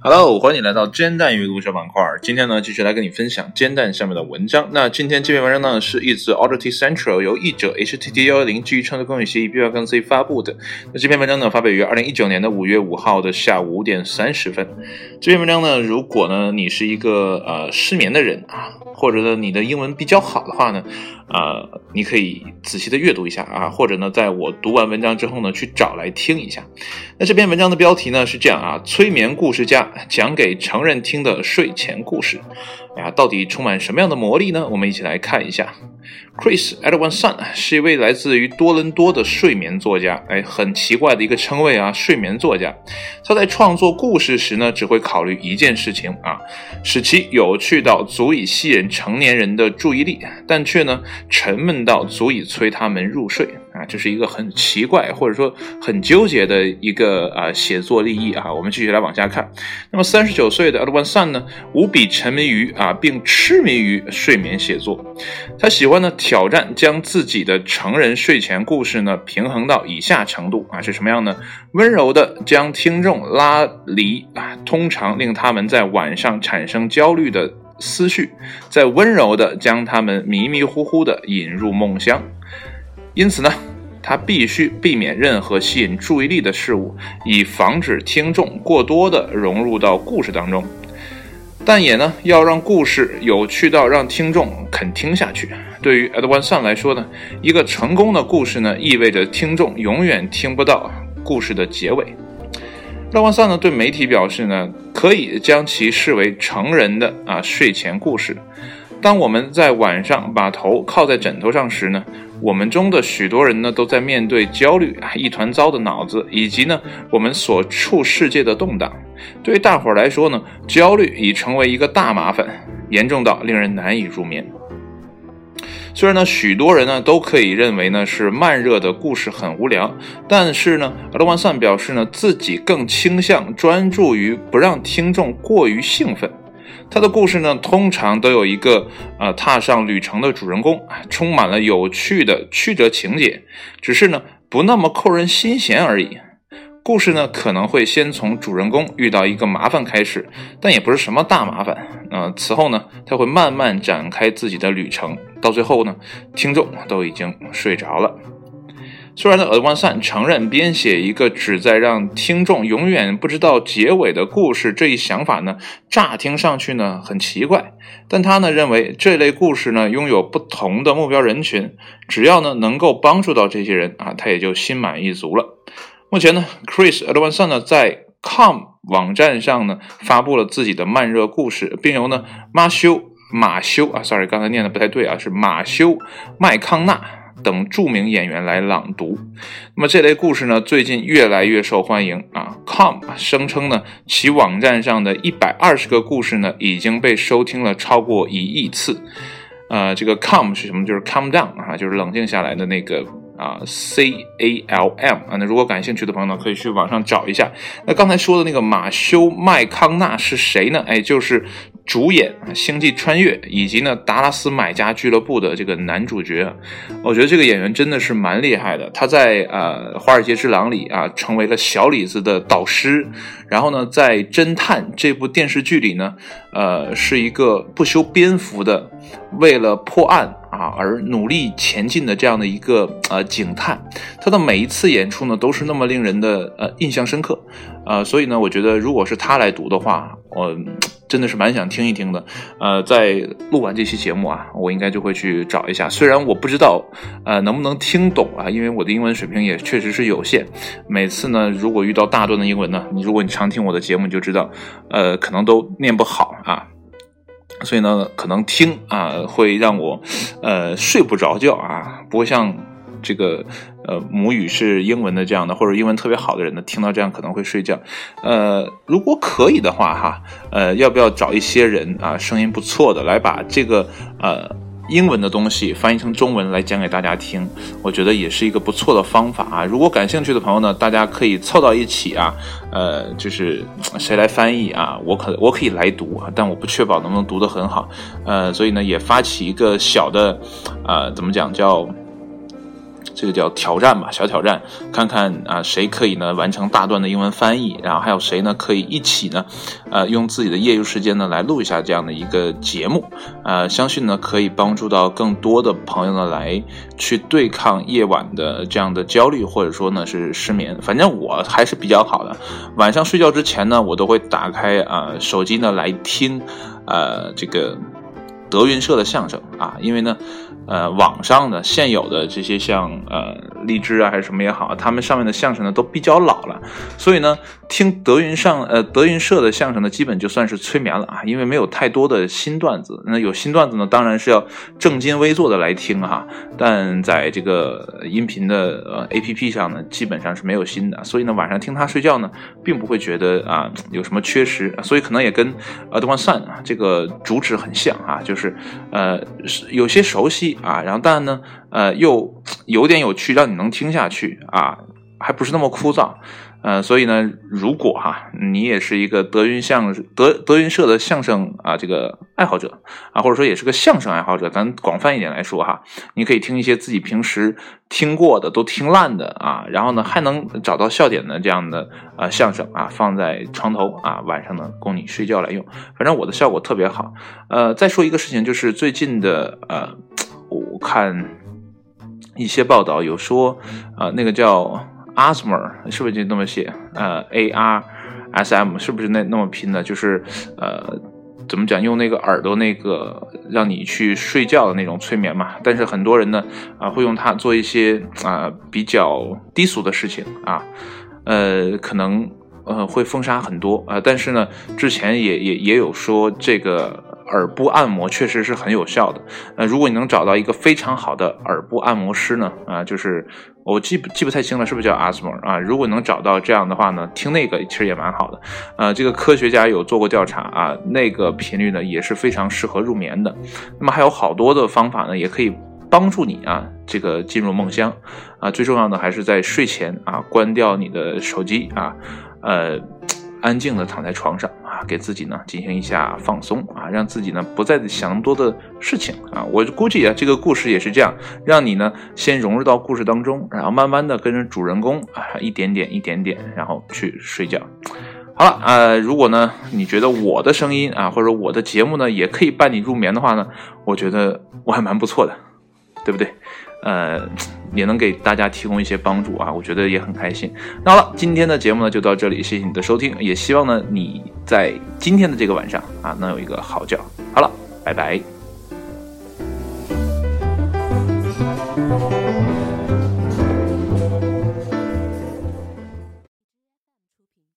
Hello，欢迎来到煎蛋阅读小板块。今天呢，继续来跟你分享煎蛋下面的文章。那今天这篇文章呢，是一自 Audity Central 由译者 HTT 幺幺零基于创作公有协议 B 幺跟 C 发布的。那这篇文章呢，发表于二零一九年的五月五号的下午五点三十分。这篇文章呢，如果呢你是一个呃失眠的人啊，或者呢你的英文比较好的话呢，呃，你可以仔细的阅读一下啊，或者呢在我读完文章之后呢，去找来听一下。那这篇文章的标题呢是这样啊，催眠故事家。讲给成人听的睡前故事，哎呀，到底充满什么样的魔力呢？我们一起来看一下。Chris Edwardson 是一位来自于多伦多的睡眠作家，哎，很奇怪的一个称谓啊，睡眠作家。他在创作故事时呢，只会考虑一件事情啊，使其有趣到足以吸引成年人的注意力，但却呢沉闷到足以催他们入睡啊，这是一个很奇怪或者说很纠结的一个啊写作立意啊。我们继续来往下看。那么三十九岁的 Edwardson 呢，无比沉迷于啊，并痴迷于睡眠写作，他喜欢呢。挑战将自己的成人睡前故事呢平衡到以下程度啊是什么样呢？温柔的将听众拉离啊，通常令他们在晚上产生焦虑的思绪，再温柔的将他们迷迷糊糊的引入梦乡。因此呢，他必须避免任何吸引注意力的事物，以防止听众过多的融入到故事当中。但也呢，要让故事有趣到让听众肯听下去。对于 Edwardson 来说呢，一个成功的故事呢，意味着听众永远听不到故事的结尾。Edwardson 呢对媒体表示呢，可以将其视为成人的啊睡前故事。当我们在晚上把头靠在枕头上时呢，我们中的许多人呢都在面对焦虑啊一团糟的脑子，以及呢我们所处世界的动荡。对于大伙儿来说呢，焦虑已成为一个大麻烦，严重到令人难以入眠。虽然呢，许多人呢都可以认为呢是慢热的故事很无聊，但是呢，阿罗万桑表示呢自己更倾向专注于不让听众过于兴奋。他的故事呢通常都有一个呃踏上旅程的主人公，充满了有趣的曲折情节，只是呢不那么扣人心弦而已。故事呢可能会先从主人公遇到一个麻烦开始，但也不是什么大麻烦。呃，此后呢，他会慢慢展开自己的旅程，到最后呢，听众都已经睡着了。虽然呢，尔万善承认编写一个旨在让听众永远不知道结尾的故事这一想法呢，乍听上去呢很奇怪，但他呢认为这类故事呢拥有不同的目标人群，只要呢能够帮助到这些人啊，他也就心满意足了。目前呢，Chris Edwardson 呢在 Com 网站上呢发布了自己的慢热故事，并由呢马修马修啊，sorry，刚才念的不太对啊，是马修麦康纳等著名演员来朗读。那么这类故事呢，最近越来越受欢迎啊。Com 声称呢，其网站上的一百二十个故事呢，已经被收听了超过一亿次。呃，这个 Com 是什么？就是 Calm down 啊，就是冷静下来的那个。啊，C A L M 啊，那如果感兴趣的朋友呢，可以去网上找一下。那刚才说的那个马修麦康纳是谁呢？哎，就是主演《星际穿越》以及呢《达拉斯买家俱乐部》的这个男主角。我觉得这个演员真的是蛮厉害的。他在呃《华尔街之狼》里啊，成为了小李子的导师。然后呢，在《侦探》这部电视剧里呢，呃，是一个不修边幅的，为了破案。啊，而努力前进的这样的一个呃警探，他的每一次演出呢都是那么令人的呃印象深刻，呃，所以呢，我觉得如果是他来读的话，我真的是蛮想听一听的。呃，在录完这期节目啊，我应该就会去找一下。虽然我不知道呃能不能听懂啊，因为我的英文水平也确实是有限。每次呢，如果遇到大段的英文呢，你如果你常听我的节目，你就知道，呃，可能都念不好啊。所以呢，可能听啊会让我，呃睡不着觉啊，不会像这个呃母语是英文的这样的，或者英文特别好的人呢，听到这样可能会睡觉。呃，如果可以的话哈，呃，要不要找一些人啊，声音不错的来把这个呃。英文的东西翻译成中文来讲给大家听，我觉得也是一个不错的方法啊。如果感兴趣的朋友呢，大家可以凑到一起啊，呃，就是谁来翻译啊，我可我可以来读啊，但我不确保能不能读得很好，呃，所以呢，也发起一个小的，呃，怎么讲叫这个叫挑战吧，小挑战，看看啊谁可以呢完成大段的英文翻译，然后还有谁呢可以一起呢，呃用自己的业余时间呢来录一下这样的一个节目，呃相信呢可以帮助到更多的朋友呢来去对抗夜晚的这样的焦虑或者说呢是失眠，反正我还是比较好的，晚上睡觉之前呢我都会打开啊手机呢来听，呃这个。德云社的相声啊，因为呢，呃，网上的现有的这些像呃荔枝啊还是什么也好，他们上面的相声呢都比较老了，所以呢，听德云上呃德云社的相声呢，基本就算是催眠了啊，因为没有太多的新段子。那有新段子呢，当然是要正襟危坐的来听哈。但在这个音频的呃 A P P 上呢，基本上是没有新的，所以呢，晚上听他睡觉呢，并不会觉得啊有什么缺失，所以可能也跟呃德万算啊这个主旨很像啊，就是。是，呃，有些熟悉啊，然后但呢，呃，又有点有趣，让你能听下去啊，还不是那么枯燥。呃，所以呢，如果哈你也是一个德云相声德德云社的相声啊这个爱好者啊，或者说也是个相声爱好者，咱广泛一点来说哈，你可以听一些自己平时听过的都听烂的啊，然后呢还能找到笑点的这样的呃相声啊，放在床头啊，晚上呢供你睡觉来用。反正我的效果特别好。呃，再说一个事情，就是最近的呃，我看一些报道有说啊，那个叫。ASMR 是不是就那么写？呃，A R S M 是不是那那么拼的？就是呃，怎么讲？用那个耳朵那个让你去睡觉的那种催眠嘛。但是很多人呢啊，会用它做一些啊比较低俗的事情啊，呃，可能呃会封杀很多啊。但是呢，之前也也也有说这个。耳部按摩确实是很有效的。呃，如果你能找到一个非常好的耳部按摩师呢，啊，就是我记不记不太清了，是不是叫 Asmer 啊？如果能找到这样的话呢，听那个其实也蛮好的。呃，这个科学家有做过调查啊，那个频率呢也是非常适合入眠的。那么还有好多的方法呢，也可以帮助你啊，这个进入梦乡啊。最重要的还是在睡前啊，关掉你的手机啊，呃。安静的躺在床上啊，给自己呢进行一下放松啊，让自己呢不再想那么多的事情啊。我估计啊，这个故事也是这样，让你呢先融入到故事当中，然后慢慢的跟着主人公啊，一点点一点点，然后去睡觉。好了，呃，如果呢你觉得我的声音啊，或者我的节目呢也可以伴你入眠的话呢，我觉得我还蛮不错的，对不对？呃。也能给大家提供一些帮助啊，我觉得也很开心。那好了，今天的节目呢就到这里，谢谢你的收听，也希望呢你在今天的这个晚上啊能有一个好觉。好了，拜拜。